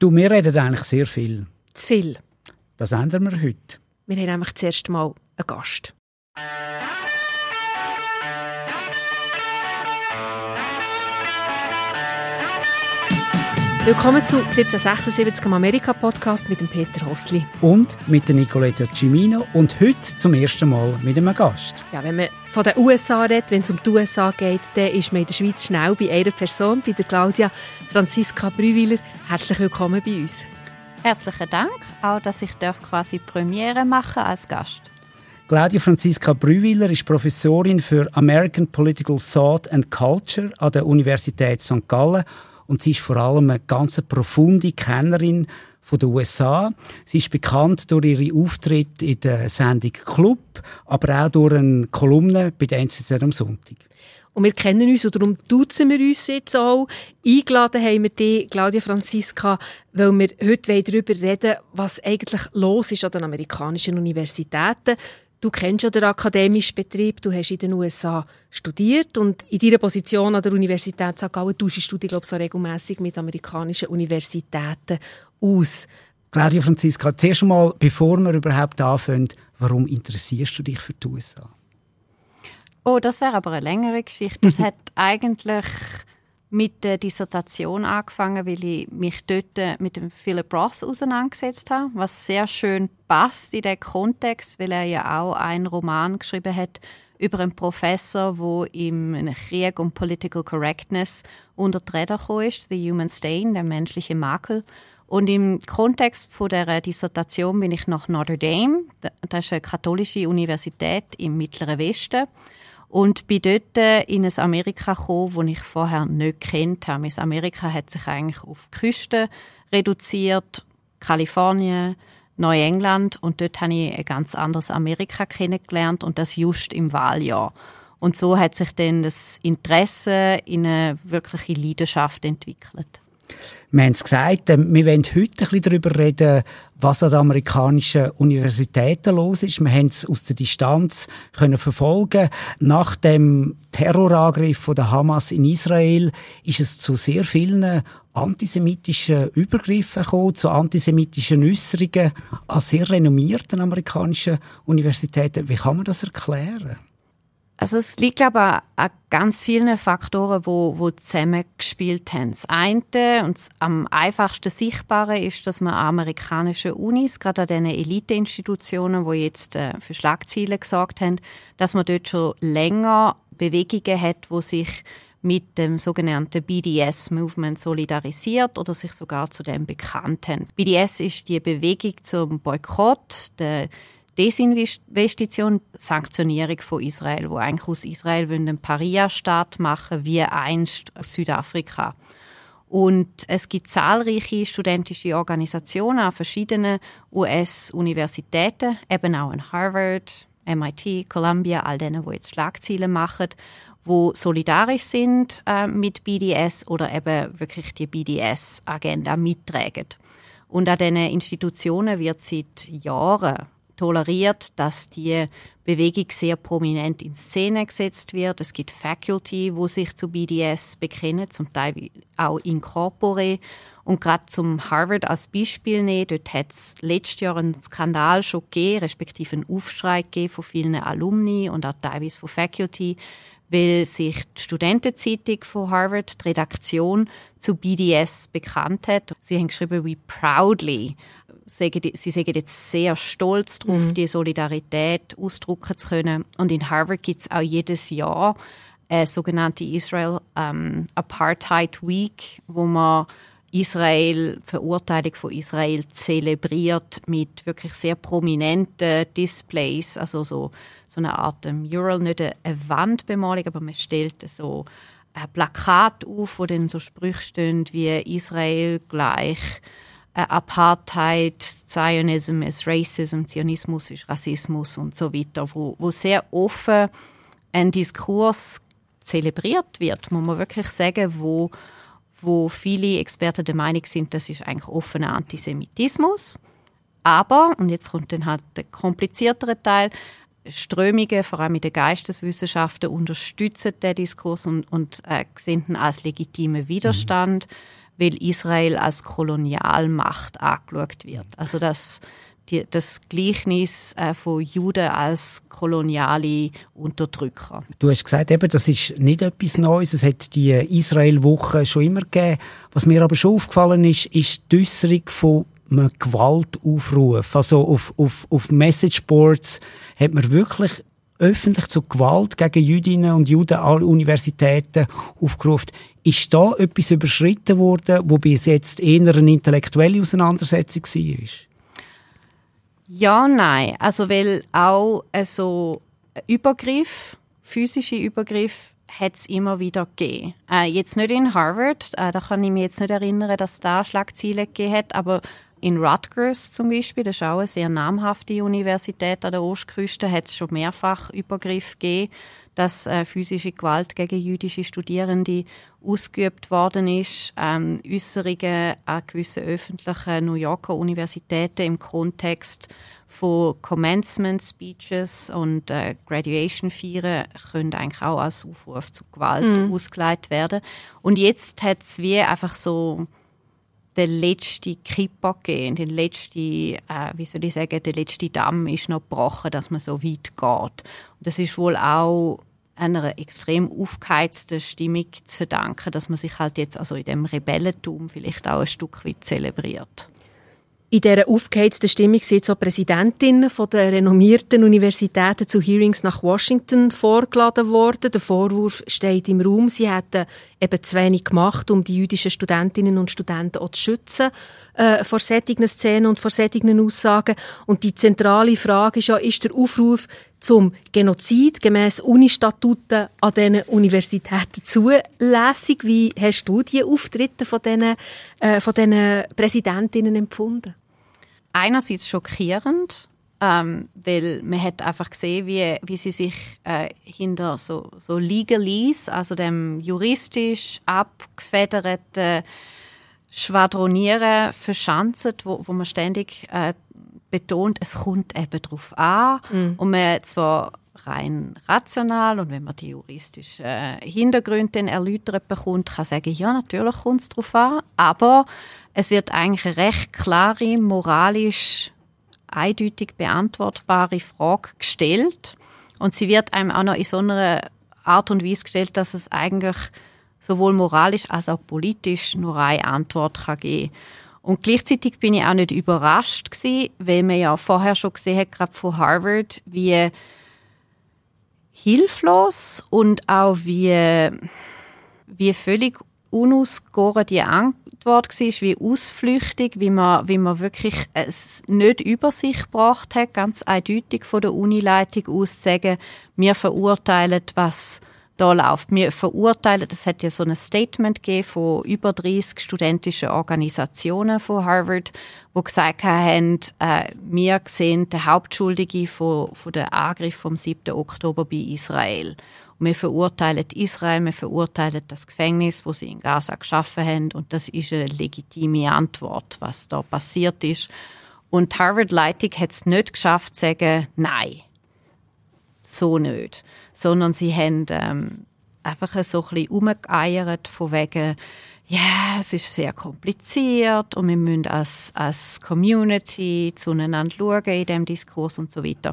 Du, wir reden eigentlich sehr viel. Zu viel. Das ändern wir heute. Wir haben nämlich zuerst mal einen Gast. Willkommen zu 1776 am Amerika-Podcast mit dem Peter Hossli. Und mit der Nicoletta Cimino und heute zum ersten Mal mit einem Gast. Ja, wenn man von den USA redet, wenn es um die USA geht, dann ist man in der Schweiz schnell bei einer Person, bei der Claudia Franziska Brüwiler. Herzlich willkommen bei uns. Herzlichen Dank, auch dass ich quasi Premiere machen als Gast. Claudia Franziska Brüwiler ist Professorin für American Political Thought and Culture an der Universität St. Gallen und sie ist vor allem eine ganz profunde Kennerin von den USA. Sie ist bekannt durch ihre Auftritte in der Sendung Club, aber auch durch eine Kolumne bei der NZZ am Sonntag. Und wir kennen uns und darum duzen wir uns jetzt auch. Eingeladen haben wir dich, Claudia Franziska, weil wir heute darüber reden was eigentlich los ist an den amerikanischen Universitäten. Du kennst ja den akademischen Betrieb, du hast in den USA studiert und in deiner Position an der Universität St. Gallen tauschst du dich, glaube ich, so regelmässig mit amerikanischen Universitäten aus. Claudia Franziska, zuerst einmal, bevor wir überhaupt anfangen, warum interessierst du dich für die USA? Oh, das wäre aber eine längere Geschichte. Das hat eigentlich mit der Dissertation angefangen, weil ich mich dort mit dem Philip Roth auseinandergesetzt habe, was sehr schön passt in den Kontext, weil er ja auch einen Roman geschrieben hat über einen Professor, wo im Krieg um Political Correctness unter die Räder ist, The Human Stain, der menschliche Makel. Und im Kontext von der Dissertation bin ich nach Notre Dame, das ist eine katholische Universität im Mittleren Westen, und bin dort in ein Amerika gekommen, das ich vorher nicht kennt habe. Mein Amerika hat sich eigentlich auf die Küste reduziert, Kalifornien, Neuengland und dort habe ich ein ganz anderes Amerika kennengelernt und das just im Wahljahr. Und so hat sich dann das Interesse in eine wirkliche Leidenschaft entwickelt. Wir haben es gesagt, ähm, wir wollen heute ein bisschen darüber reden, was an den amerikanischen Universitäten los ist. Wir haben es aus der Distanz können verfolgen. Nach dem Terrorangriff von der Hamas in Israel ist es zu sehr vielen antisemitischen Übergriffen gekommen, zu antisemitischen Äußerungen an sehr renommierten amerikanischen Universitäten. Wie kann man das erklären? Also es liegt, ich, an ganz vielen Faktoren, wo, wo zusammengespielt haben. Das eine und am einfachsten sichtbare ist, dass man an amerikanischen Unis, gerade an diesen Eliteinstitutionen, die jetzt äh, für Schlagziele gesorgt haben, dass man dort schon länger Bewegungen hat, wo sich mit dem sogenannten BDS-Movement solidarisiert oder sich sogar zu dem bekannt haben. BDS ist die Bewegung zum Boykott, der Desinvestition, Sanktionierung von Israel, wo eigentlich aus Israel einen Paria-Staat machen wie einst Südafrika. Und es gibt zahlreiche studentische Organisationen an verschiedenen US-Universitäten, eben auch in Harvard, MIT, Columbia, all denen, die jetzt Schlagziele machen, wo solidarisch sind äh, mit BDS oder eben wirklich die BDS-Agenda mittragen. Und an diesen Institutionen wird seit Jahren toleriert, dass die Bewegung sehr prominent in Szene gesetzt wird. Es gibt Faculty, wo sich zu BDS bekennen, zum Teil auch in corpore. Und gerade zum Harvard als Beispiel nehmen, dort hat es letztes Jahr einen Skandal schon gegeben, respektive einen Aufschrei gegeben von vielen Alumni und auch teilweise von Faculty, weil sich die Studentenzeitung von Harvard, die Redaktion, zu BDS bekannt hat. Sie haben geschrieben, we proudly sie sagen jetzt sehr stolz darauf, mhm. die Solidarität ausdrücken zu können. Und in Harvard gibt es auch jedes Jahr eine sogenannte Israel ähm, Apartheid Week, wo man Israel, Verurteilung von Israel zelebriert mit wirklich sehr prominenten Displays, also so, so eine Art um, Mural, nicht eine Wandbemalung, aber man stellt so ein Plakat auf, wo dann so Sprüche stehen wie Israel gleich äh, Apartheid, Zionism ist Racism, Zionismus ist Rassismus und so weiter, wo, wo sehr offen ein Diskurs zelebriert wird, muss man wirklich sagen, wo, wo viele Experten der Meinung sind, das ist eigentlich offener Antisemitismus. Aber, und jetzt kommt dann halt der kompliziertere Teil, Strömungen, vor allem in den Geisteswissenschaften, unterstützen den Diskurs und, und äh, sehen ihn als legitimen Widerstand. Mhm weil Israel als Kolonialmacht angeschaut wird. Also das die, das Gleichnis äh, von Juden als koloniale Unterdrücker. Du hast gesagt, eben, das ist nicht etwas Neues. Es hat die Israel-Woche schon immer gegeben. Was mir aber schon aufgefallen ist, ist die Äußerung von einem Gewaltaufruf. Also auf, auf, auf Messageboards hat man wirklich öffentlich zu Gewalt gegen Jüdinnen und Juden an Universitäten aufgerufen. Ist da etwas überschritten worden, wo bis jetzt eher eine intellektuelle Auseinandersetzung war? Ja, nein. Also, weil auch äh, so Übergriff, physische Übergriff, hat es immer wieder gegeben. Äh, jetzt nicht in Harvard, äh, da kann ich mich jetzt nicht erinnern, dass da Schlagziele gegeben hat, aber in Rutgers zum Beispiel, das ist auch eine sehr namhafte Universität an der Ostküste, hat es schon mehrfach Übergriff gegeben, dass äh, physische Gewalt gegen jüdische Studierende ausgeübt worden ist. Ähm, Äußerungen an gewissen öffentlichen New Yorker Universitäten im Kontext von Commencement Speeches und äh, Graduation Feiern können eigentlich auch als Aufruf zu Gewalt mhm. ausgeleitet werden. Und jetzt hat es wie einfach so den letzten Kippa gegeben, den letzten, äh, wie soll ich sagen, der letzte Damm ist noch gebrochen, dass man so weit geht. Und das ist wohl auch einer extrem aufgeheizten Stimmung zu verdanken, dass man sich halt jetzt also in dem Rebellentum vielleicht auch ein Stück weit zelebriert. In dieser aufgeheizten Stimmung sind auch Präsidentin der renommierten Universitäten zu Hearings nach Washington vorgeladen worden. Der Vorwurf steht im Raum, sie hätten eben zu wenig gemacht, um die jüdischen Studentinnen und Studenten auch zu schützen äh, vor solchen Szenen und vor solchen Aussagen. Und die zentrale Frage ist ja, ist der Aufruf zum Genozid gemäß Unistatuten an diesen Universitäten zulässig? Wie hast du die Auftritte von diesen, äh, von diesen Präsidentinnen empfunden? einerseits schockierend, ähm, weil man hat einfach gesehen, wie, wie sie sich äh, hinter so, so Legalese, also dem juristisch abgefederten Schwadronieren verschanzen, wo, wo man ständig äh, betont, es kommt eben darauf an mhm. und man zwar rein rational und wenn man die juristischen äh, Hintergründe erläutert bekommt, kann sagen, ja, natürlich kommt es darauf an, aber es wird eigentlich eine recht klare, moralisch eindeutig beantwortbare Frage gestellt. Und sie wird einem auch noch in so einer Art und Weise gestellt, dass es eigentlich sowohl moralisch als auch politisch nur eine Antwort kann geben Und gleichzeitig bin ich auch nicht überrascht gewesen, weil man ja vorher schon gesehen hat, gerade von Harvard, wie hilflos und auch wie, wie völlig unausgegoren die Antwort war, wie ausflüchtig, wie man, wie man wirklich es nicht über sich gebracht hat, ganz eindeutig von der Unileitung aus zu sagen, wir verurteilen, was da läuft. Wir verurteilen, es hat ja so ein Statement gegeben von über 30 studentischen Organisationen von Harvard, wo gesagt haben, äh, wir sehen den Hauptschuldigen von, von der Angriff vom 7. Oktober bei Israel. Und wir verurteilen Israel, wir verurteilen das Gefängnis, wo sie in Gaza geschaffen haben, und das ist eine legitime Antwort, was da passiert ist. Und Harvard-Leitung hat es nicht geschafft, zu sagen, nein, so nicht. Sondern sie haben ähm, einfach so ein bisschen umgeeiert, von wegen, ja, yeah, es ist sehr kompliziert und wir müssen als, als Community zueinander schauen in diesem Diskurs und so weiter.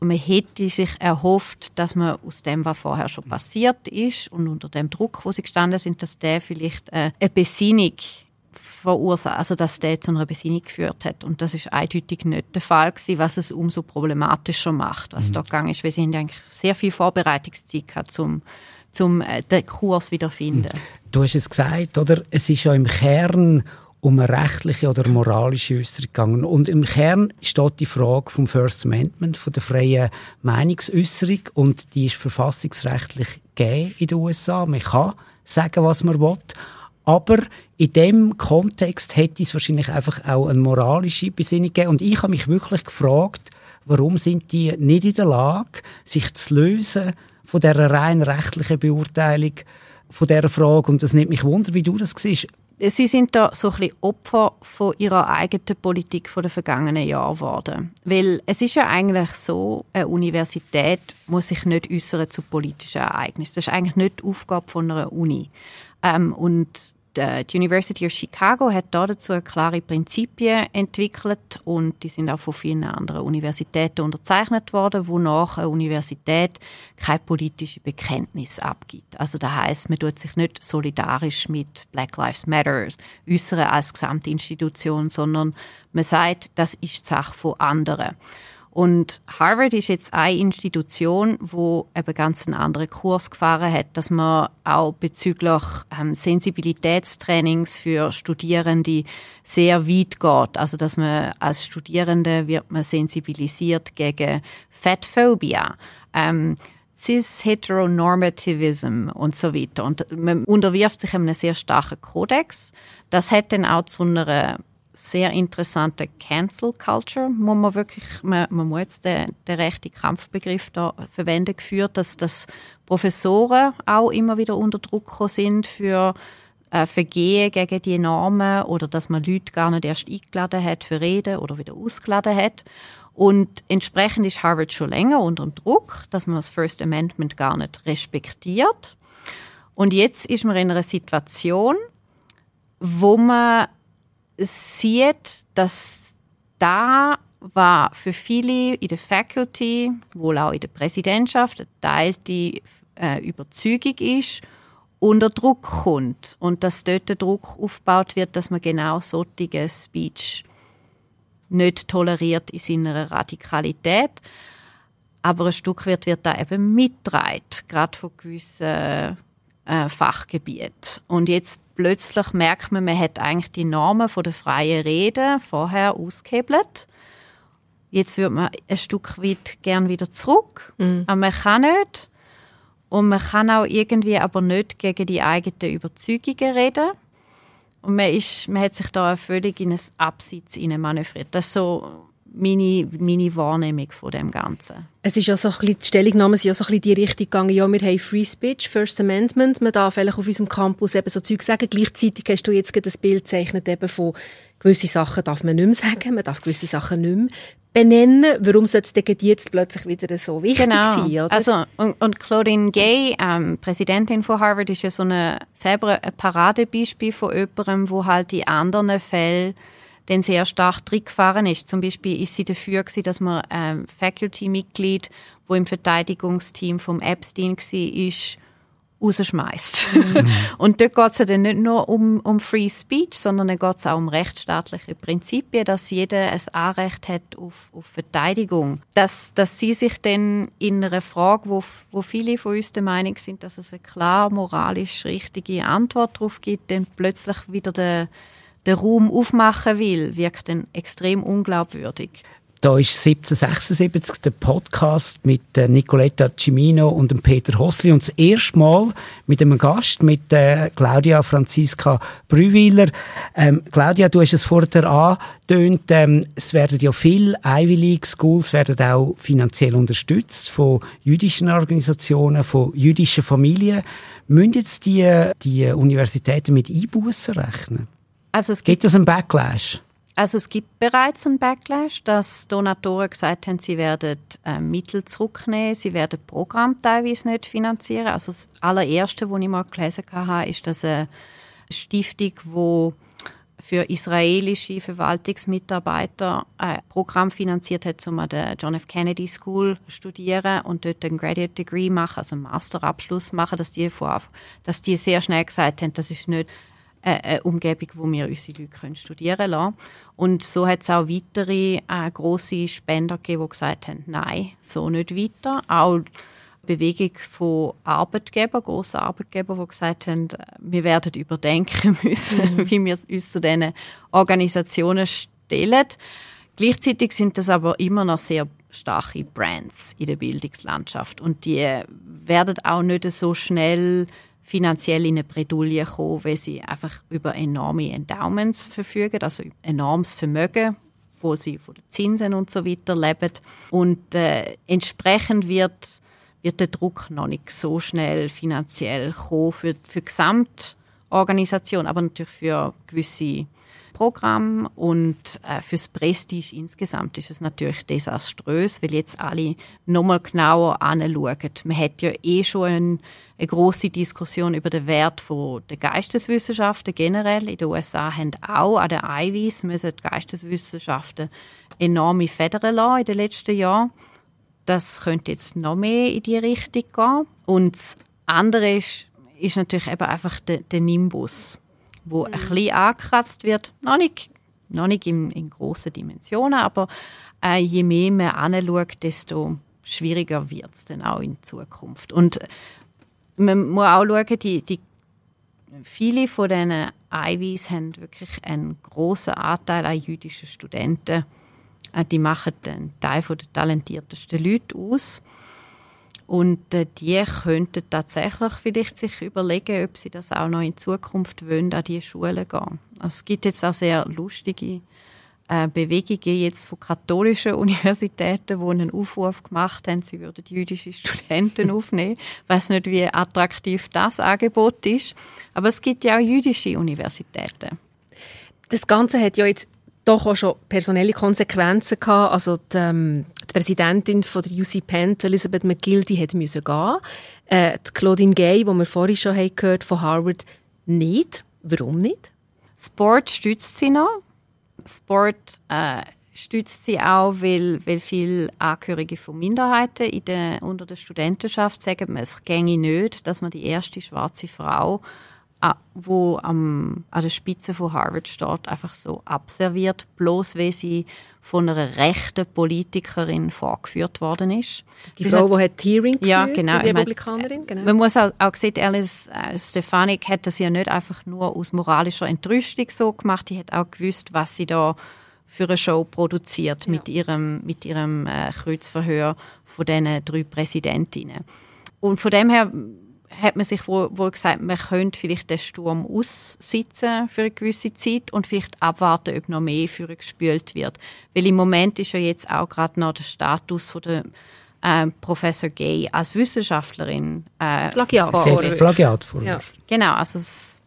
Und man hätte sich erhofft, dass man aus dem, was vorher schon passiert ist und unter dem Druck, wo sie gestanden sind, dass der vielleicht äh, eine Besinnung verursacht, also dass der zu einer Besinnung geführt hat. Und das ist eindeutig nicht der Fall gewesen, was es umso problematischer macht, was mhm. da gegangen ist. Wir sind eigentlich sehr viel Vorbereitungszeit gehabt, zum zum äh, den Kurs wiederfinden. Mhm. Du hast es gesagt, oder? Es ist ja im Kern um eine rechtliche oder moralische Äußerung gegangen. Und im Kern steht die Frage vom First Amendment, von der freien Meinungsäußerung. Und die ist verfassungsrechtlich gegeben in den USA. Man kann sagen, was man will. Aber in dem Kontext hätte es wahrscheinlich einfach auch eine moralische Besinnung gegeben. Und ich habe mich wirklich gefragt, warum sind die nicht in der Lage, sich zu lösen von der rein rechtlichen Beurteilung von dieser Frage. Und das nimmt mich wunder, wie du das siehst. Sie sind da so ein bisschen Opfer von ihrer eigenen Politik von den vergangenen Jahren geworden. Weil es ist ja eigentlich so, eine Universität muss sich nicht äußern zu politischen Ereignissen. Das ist eigentlich nicht die Aufgabe von einer Uni. Ähm, und die University of Chicago hat dazu klare Prinzipien entwickelt und die sind auch von vielen anderen Universitäten unterzeichnet worden, wonach eine Universität kein politisches Bekenntnis abgibt. Also das heißt, man tut sich nicht solidarisch mit Black Lives Matter äußern als Gesamtinstitution, sondern man sagt, das ist die Sache von anderen. Und Harvard ist jetzt eine Institution, wo eben ganz einen anderen Kurs gefahren hat, dass man auch bezüglich ähm, Sensibilitätstrainings für Studierende sehr weit geht. Also dass man als Studierende wird man sensibilisiert gegen Fatphobia. Ähm, Cis-Heteronormativism und so weiter. Und man unterwirft sich einem sehr starken Kodex. Das hat dann auch zu einer sehr interessante Cancel Culture, wo man wirklich, man, man muss den, den rechten Kampfbegriff da verwenden, geführt, dass, dass Professoren auch immer wieder unter Druck sind für äh, Vergehen gegen die Normen oder dass man Leute gar nicht erst eingeladen hat für Reden oder wieder ausgeladen hat. Und entsprechend ist Harvard schon länger unter dem Druck, dass man das First Amendment gar nicht respektiert. Und jetzt ist man in einer Situation, wo man sieht, dass da war für viele in der Faculty, wohl auch in der Präsidentschaft, eine teilte äh, Überzeugung ist, unter Druck kommt und dass dort der Druck aufgebaut wird, dass man genau solche Speech nicht toleriert in seiner Radikalität. Aber ein Stück weit wird da eben mitgetragen, gerade von gewissen äh, Fachgebiet. Und jetzt plötzlich merkt man, man hat eigentlich die Normen von der freien Rede vorher ausgehebelt. Jetzt würde man ein Stück weit gern wieder zurück, mhm. aber man kann nicht. Und man kann auch irgendwie aber nicht gegen die eigenen Überzeugungen reden. Und man, ist, man hat sich da völlig in ein Abseits manövriert. Das ist so meine, meine Wahrnehmung von dem Ganzen. Es ist ja so ein bisschen, die Stellungnahmen sind ja so ein bisschen die Richtung gegangen, ja, wir haben Free Speech, First Amendment, man darf vielleicht auf unserem Campus eben so Zeug sagen. Gleichzeitig hast du jetzt das Bild gezeichnet eben von gewisse Sachen darf man nicht mehr sagen, man darf gewisse Sachen nicht mehr benennen. Warum sollte es jetzt plötzlich wieder so wichtig genau. sein? Oder? Also, und, und Claudine Gay, ähm, Präsidentin von Harvard, ist ja so eine, selber ein Paradebeispiel von jemandem, wo halt in anderen Fällen dann sehr stark drin gefahren ist. Zum Beispiel ist sie dafür gewesen, dass man ähm, Faculty-Mitglied, wo im Verteidigungsteam vom Epstein war, ist, rausschmeißt. Mhm. und dort geht es ja dann nicht nur um, um Free Speech, sondern dann geht es auch um rechtsstaatliche Prinzipien, dass jeder ein Anrecht hat auf, auf Verteidigung. Dass, dass sie sich dann in einer Frage, wo, wo viele von uns der Meinung sind, dass es eine klar moralisch richtige Antwort darauf gibt, dann plötzlich wieder der den Raum aufmachen will, wirkt dann extrem unglaubwürdig. Da ist 1776 der Podcast mit äh, Nicoletta Cimino und Peter Hossli und das erste Mal mit einem Gast, mit äh, Claudia Franziska Brüwiler. Ähm, Claudia, du hast es vorher angetönt, ähm, es werden ja viele Ivy League Schools werden auch finanziell unterstützt von jüdischen Organisationen, von jüdischen Familien. Müssen jetzt die, die Universitäten mit Einbußen rechnen? Also es gibt, gibt es einen Backlash? Also es gibt bereits einen Backlash, dass Donatoren gesagt haben, sie werden äh, Mittel zurücknehmen, sie werden Programm teilweise nicht finanzieren. Also das allererste, was ich mal gelesen habe, ist, dass eine Stiftung, die für israelische Verwaltungsmitarbeiter ein Programm finanziert hat, um an der John F. Kennedy School zu studieren und dort einen Graduate Degree machen, also einen Masterabschluss machen, dass die, vor, dass die sehr schnell gesagt haben, das ist nicht äh, eine Umgebung, wo wir unsere Leute können studieren lassen Und so hat es auch weitere äh, grosse Spender gegeben, die gesagt haben, nein, so nicht weiter. Auch Bewegung von Arbeitgebern, grossen Arbeitgebern, die gesagt haben, wir werden überdenken müssen, mhm. wie wir uns zu diesen Organisationen stellen. Gleichzeitig sind das aber immer noch sehr starke Brands in der Bildungslandschaft und die werden auch nicht so schnell finanziell in eine Bredouille kommen, weil sie einfach über enorme Endowments verfügen, also enormes Vermögen, wo sie von den Zinsen und so weiter leben. Und äh, entsprechend wird, wird der Druck noch nicht so schnell finanziell kommen für, für die Gesamtorganisation, aber natürlich für gewisse Programm und äh, fürs Prestige insgesamt ist es natürlich desaströs, weil jetzt alle nochmal genauer anschauen. Man hat ja eh schon ein, eine große Diskussion über den Wert der Geisteswissenschaften generell. In den USA haben auch an den Ivies müssen die Geisteswissenschaften enorme Federn lassen in den letzten Jahren. Das könnte jetzt noch mehr in die Richtung gehen. Und das andere ist, ist natürlich eben einfach der, der Nimbus wo mhm. ein bisschen angekratzt wird. Noch nicht, noch nicht in, in grossen Dimensionen, aber äh, je mehr man anschaut, desto schwieriger wird es dann auch in Zukunft. Und man muss auch schauen, die, die viele von diesen Ivies haben wirklich einen großen Anteil an jüdischen Studenten. Äh, die machen einen Teil der talentiertesten Leute aus. Und äh, die könnten tatsächlich vielleicht sich überlegen, ob sie das auch noch in Zukunft wollen, an diese Schulen gehen. Also es gibt jetzt auch sehr lustige äh, Bewegungen jetzt von katholischen Universitäten, die einen Aufruf gemacht haben, sie würden jüdische Studenten aufnehmen. Ich weiß nicht, wie attraktiv das Angebot ist, aber es gibt ja auch jüdische Universitäten. Das Ganze hat ja jetzt doch auch schon personelle Konsequenzen gehabt. Also die, ähm, die Präsidentin von der UC Penn, Elizabeth McGill, die hat müssen gehen. Äh, die Claudine Gay, die wir vorhin schon haben gehört von Harvard, nicht. Warum nicht? Sport stützt sie noch. Sport äh, stützt sie auch, weil, weil viele Angehörige von Minderheiten in der, unter der Studentenschaft sagen, es ginge nicht, dass man die erste schwarze Frau wo am, an der Spitze von Harvard steht, einfach so abserviert, bloß weil sie von einer rechten Politikerin vorgeführt worden ist. Die sie Frau, hat, die Hearing ja, genau, die Republikanerin. Genau. Man muss auch, auch sehen, Alice äh, Stefanik hat das ja nicht einfach nur aus moralischer Entrüstung so gemacht, die hat auch gewusst, was sie da für eine Show produziert ja. mit ihrem, mit ihrem äh, Kreuzverhör von diesen drei Präsidentinnen. Und von dem her hat man sich wohl, wohl gesagt, man könnte vielleicht den Sturm aussitzen für eine gewisse Zeit und vielleicht abwarten, ob noch mehr für gespült wird. Weil im Moment ist ja jetzt auch gerade noch der Status von der äh, Professor Gay als Wissenschaftlerin äh, Plagiat. Plagiat ja. Genau, also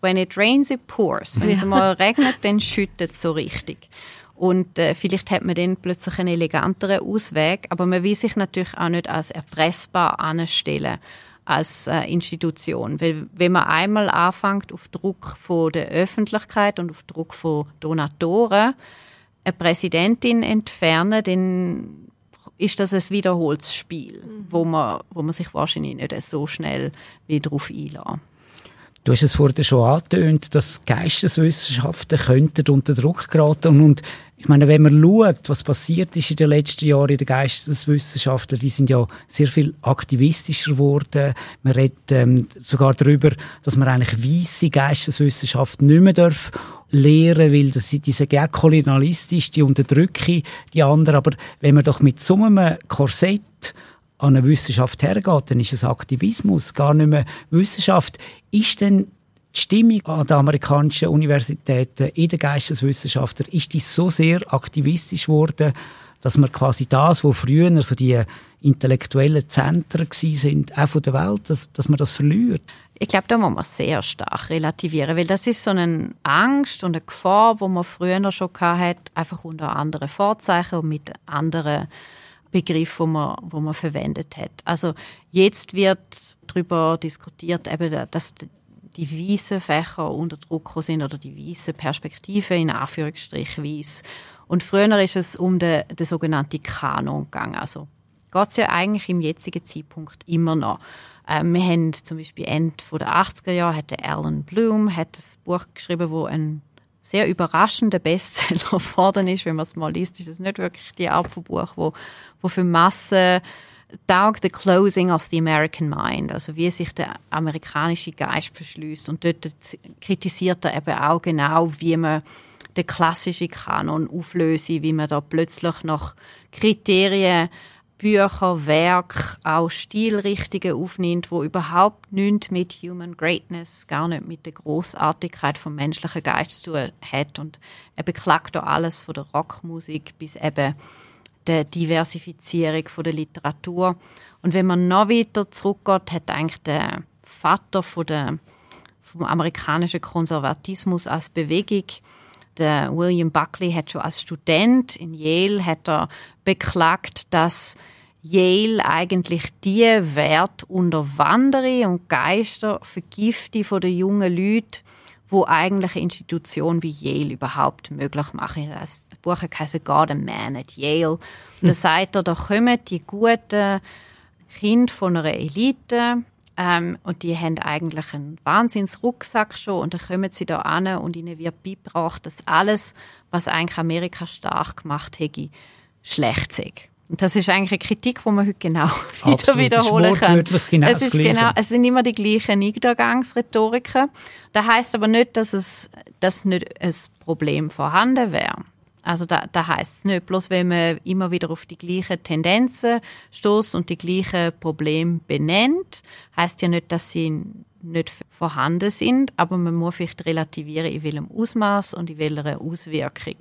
when it rains it pours. Wenn es mal regnet, dann schüttet es so richtig. Und äh, vielleicht hat man dann plötzlich einen eleganteren Ausweg, aber man will sich natürlich auch nicht als erpressbar anstellen als äh, Institution. Weil wenn man einmal anfängt, auf Druck von der Öffentlichkeit und auf Druck von Donatoren eine Präsidentin entfernen, dann ist das ein wiederholtes Spiel, mhm. wo, man, wo man sich wahrscheinlich nicht so schnell wieder darauf einlässt. Du hast es vorhin schon angetönt, dass Geisteswissenschaften könnten unter Druck geraten und ich meine, wenn man schaut, was passiert ist in den letzten Jahren in den Geisteswissenschaften, die sind ja sehr viel aktivistischer geworden. Man redet ähm, sogar darüber, dass man eigentlich weisse Geisteswissenschaften nicht mehr darf lehren, weil das, sind ja kolonialistisch, die unterdrücken die anderen. Aber wenn man doch mit so einem Korsett an eine Wissenschaft hergeht, dann ist es Aktivismus, gar nicht mehr Wissenschaft. Ist denn die Stimmung an den amerikanischen Universitäten in den Geisteswissenschaften ist die so sehr aktivistisch geworden, dass man quasi das, wo früher so die intellektuellen Zentren sind, auch von der Welt, dass, dass man das verliert. Ich glaube, da muss man sehr stark relativieren, weil das ist so eine Angst und eine Gefahr, wo man früher schon hatte, einfach unter anderen Vorzeichen und mit anderen Begriffen, wo man, wo man verwendet hat. Also jetzt wird darüber diskutiert, eben, dass die weißen Fächer unter Druck sind oder die weißen Perspektive in Anführungsstrich weiss. Und früher ist es um den, den sogenannten Kanon gegangen. Also geht es ja eigentlich im jetzigen Zeitpunkt immer noch. Ähm, wir haben zum Beispiel Ende der 80er Jahre hat Alan Bloom hat ein Buch geschrieben, wo ein sehr überraschender Bestseller geworden ist. Wenn man es mal liest, ist es nicht wirklich die Art von Buch, wo, wo für Massen taugt The Closing of the American Mind, also wie sich der amerikanische Geist verschließt. Und dort kritisiert er eben auch genau, wie man den klassischen Kanon auflöse, wie man da plötzlich noch Kriterien, Bücher, Werk, auch Stilrichtungen aufnimmt, wo überhaupt nichts mit Human Greatness, gar nicht mit der Großartigkeit vom menschlichen Geist zu tun hat. Und er beklagt da alles von der Rockmusik bis eben der Diversifizierung von der Literatur. Und wenn man noch weiter zurückgeht, hat eigentlich der Vater von der, vom amerikanischen Konservatismus als Bewegung Der William Buckley hat schon als Student in Yale hat er beklagt, dass Yale eigentlich die Wert unterwandere und Geister vergifte von den jungen Leuten, wo eigentlich eine Institution wie Yale überhaupt möglich machen. Das Buch heißt God a Man at Yale. Und da sagt er, da kommen die guten Kinder von einer Elite ähm, und die haben eigentlich einen Wahnsinnsrucksack schon und dann kommen sie da an und ihnen wird beigebracht, dass alles, was eigentlich Amerika stark gemacht hätte, schlecht sei. Das ist eigentlich eine Kritik, die man heute genau wieder Absolut, wiederholen kann. Genau es, ist genau, es sind immer die gleichen Niedergangsrhetoriken. Das heißt aber nicht, dass es dass nicht ein Problem vorhanden wäre. Also da, da heißt es nicht, bloß wenn man immer wieder auf die gleichen Tendenzen stoßt und die gleichen Probleme benennt, heißt ja nicht, dass sie nicht vorhanden sind, aber man muss vielleicht relativieren, in welchem Ausmaß und in welcher Auswirkung.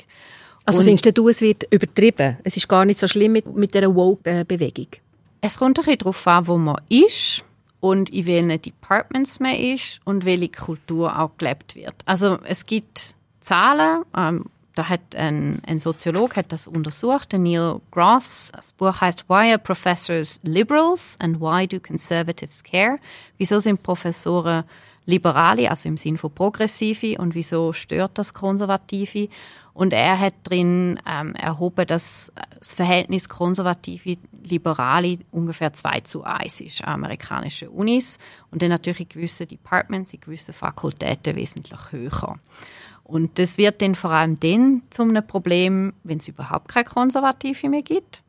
Also und findest du, es wird übertrieben? Es ist gar nicht so schlimm mit, mit dieser Woke-Bewegung? Es kommt ein bisschen darauf an, wo man ist und in welchen Departments man ist und welche Kultur auch gelebt wird. Also es gibt Zahlen, ähm, da hat ein, ein Soziolog hat das untersucht, Neil Gross. Das Buch heißt Why are Professors Liberals and Why do Conservatives Care? Wieso sind Professoren Liberale, also im Sinn von Progressive, und wieso stört das Konservative? Und er hat drin ähm, erhoben, dass das Verhältnis Konservative-Liberale ungefähr 2 zu 1 ist an amerikanischen Unis und dann natürlich in gewissen Departments, in gewissen Fakultäten wesentlich höher. Und das wird dann vor allem dann zu einem Problem, wenn es überhaupt keine Konservative mehr gibt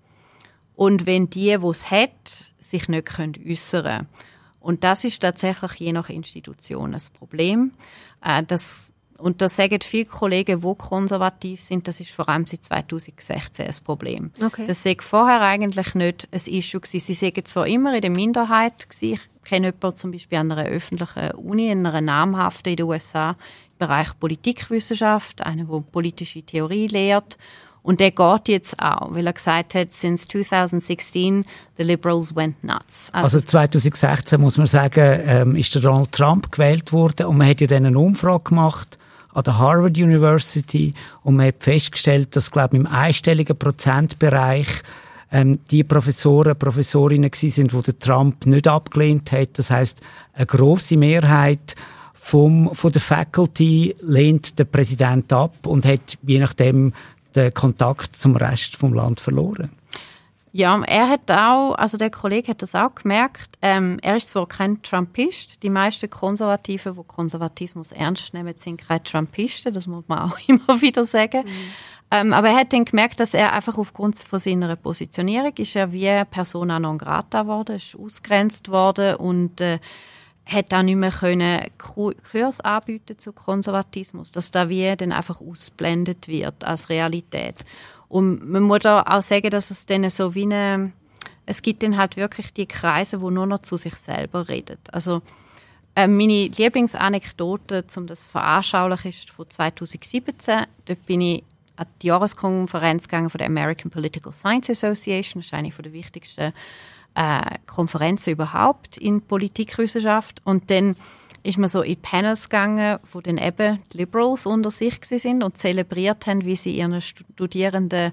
und wenn die, die es hat, sich nicht äußern können. Und das ist tatsächlich je nach Institution ein Problem. Äh, das, und das sagen viele Kollegen, die konservativ sind, das ist vor allem seit 2016 ein Problem. Okay. Das sei vorher eigentlich nicht ein Issue gewesen. Sie sagen zwar immer in der Minderheit gewesen. Ich kenne jemanden zum Beispiel an einer öffentlichen Uni, in einer namhaften in den USA, Bereich Politikwissenschaft, einer, der politische Theorie lehrt. Und der geht jetzt auch, weil er gesagt hat, since 2016 the Liberals went nuts. Also, also 2016 muss man sagen, ähm, ist der Donald Trump gewählt worden und man hat ja dann eine Umfrage gemacht an der Harvard University und man hat festgestellt, dass glaube ich im einstelligen Prozentbereich ähm, die Professoren, Professorinnen gewesen sind, wo der Trump nicht abgelehnt hat. Das heißt, eine große Mehrheit vom, von der Faculty lehnt der Präsident ab und hat je nachdem den Kontakt zum Rest vom Land verloren. Ja, er hat auch, also der Kollege hat das auch gemerkt. Ähm, er ist zwar kein Trumpist, die meisten Konservativen, die Konservatismus ernst nehmen, sind keine Trumpisten, das muss man auch immer wieder sagen. Mhm. Ähm, aber er hat dann gemerkt, dass er einfach aufgrund von seiner Positionierung ist er wie Persona non grata geworden, ist ausgrenzt worden und äh, hat auch nicht mehr können Kurs anbieten zu Konservatismus, dass da wie dann einfach ausblendet wird als Realität. Und man muss auch sagen, dass es dann so wie eine, es gibt dann halt wirklich die Kreise, wo nur noch zu sich selber redet. Also äh, meine Lieblingsanekdote, um das veranschaulich ist von 2017. Dort bin ich an die Jahreskonferenz gegangen von der American Political Science Association. Das ist der wichtigsten äh, Konferenzen überhaupt in Politikwissenschaft. Und dann ist man so in Panels gegangen, wo dann eben die Liberals unter sich sind und zelebriert haben, wie sie ihren Studierenden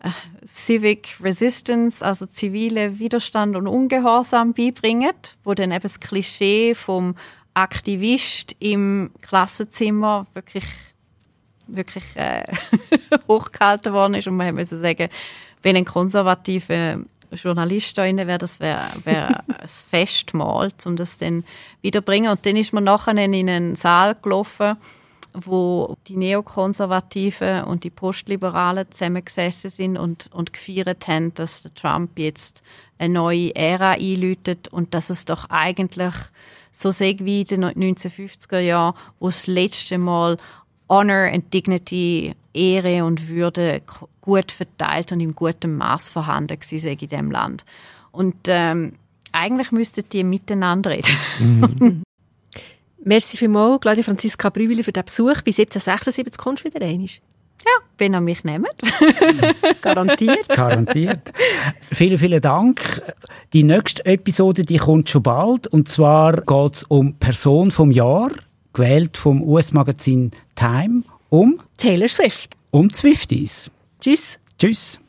äh, Civic Resistance, also zivile Widerstand und Ungehorsam beibringen, wo dann eben das Klischee vom Aktivist im Klassenzimmer wirklich wirklich äh, hochgehalten worden ist und man musste sagen, wenn ein konservativer Journalist da drin wäre, das wäre wär ein Festmahl, um das dann wiederbringen. Und dann ist man nachher in einen Saal gelaufen, wo die Neokonservativen und die Postliberalen zusammengesessen sind und, und gefeiert haben, dass der Trump jetzt eine neue Ära einläutet und dass es doch eigentlich so sehr wie in den 1950er Jahren, wo das letzte Mal Honor and Dignity, Ehre und Würde gut verteilt und im guten Maß vorhanden gewesen in diesem Land. Und ähm, eigentlich müssten die miteinander reden. Mhm. Merci vielmals, Claudia Franziska Brübeli, für den Besuch. Bis 1776 kommst du wieder rein. Ja, wenn ihr mich nehmt. Garantiert. Garantiert. Vielen, vielen Dank. Die nächste Episode die kommt schon bald. Und zwar geht es um Person vom Jahr gewählt vom US-Magazin Time um Taylor Swift. um Zwifties. Tschüss. Tschüss.